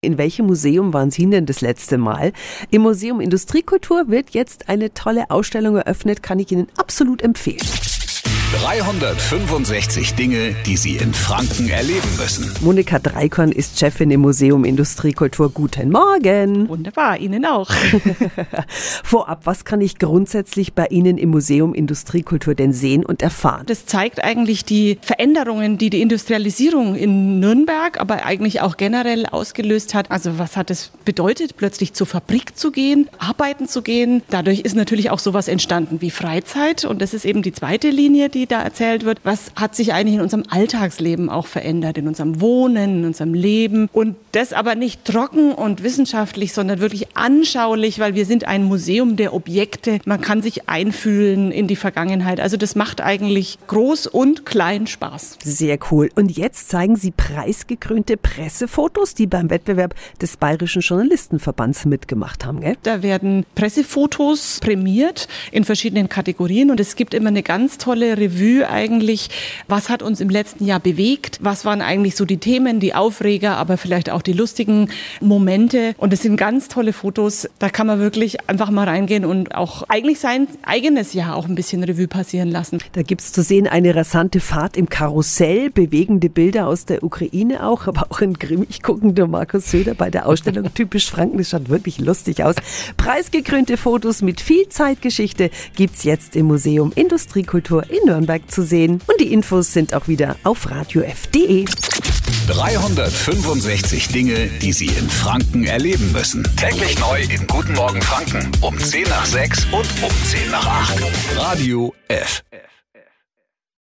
In welchem Museum waren Sie denn das letzte Mal? Im Museum Industriekultur wird jetzt eine tolle Ausstellung eröffnet, kann ich Ihnen absolut empfehlen. 365 Dinge, die Sie in Franken erleben müssen. Monika Dreikorn ist Chefin im Museum Industriekultur. Guten Morgen. Wunderbar, Ihnen auch. Vorab, was kann ich grundsätzlich bei Ihnen im Museum Industriekultur denn sehen und erfahren? Das zeigt eigentlich die Veränderungen, die die Industrialisierung in Nürnberg, aber eigentlich auch generell ausgelöst hat. Also was hat es bedeutet, plötzlich zur Fabrik zu gehen, arbeiten zu gehen? Dadurch ist natürlich auch sowas entstanden wie Freizeit und das ist eben die zweite Linie, die die da erzählt wird, was hat sich eigentlich in unserem Alltagsleben auch verändert, in unserem Wohnen, in unserem Leben. Und das aber nicht trocken und wissenschaftlich, sondern wirklich anschaulich, weil wir sind ein Museum der Objekte. Man kann sich einfühlen in die Vergangenheit. Also das macht eigentlich groß und klein Spaß. Sehr cool. Und jetzt zeigen Sie preisgekrönte Pressefotos, die beim Wettbewerb des Bayerischen Journalistenverbands mitgemacht haben, gell? Da werden Pressefotos prämiert in verschiedenen Kategorien und es gibt immer eine ganz tolle Revue eigentlich, was hat uns im letzten Jahr bewegt, was waren eigentlich so die Themen, die Aufreger, aber vielleicht auch die lustigen Momente. Und es sind ganz tolle Fotos, da kann man wirklich einfach mal reingehen und auch eigentlich sein eigenes Jahr auch ein bisschen Revue passieren lassen. Da gibt es zu sehen eine rasante Fahrt im Karussell, bewegende Bilder aus der Ukraine auch, aber auch ein grimmig guckender Markus Söder bei der Ausstellung Typisch Franken. Das schaut wirklich lustig aus. Preisgekrönte Fotos mit viel Zeitgeschichte gibt es jetzt im Museum Industriekultur in Nürnberg. Zu sehen. Und die Infos sind auch wieder auf radiof.de. 365 Dinge, die Sie in Franken erleben müssen. Täglich neu in Guten Morgen Franken um 10 nach 6 und um 10 nach 8. Radio F.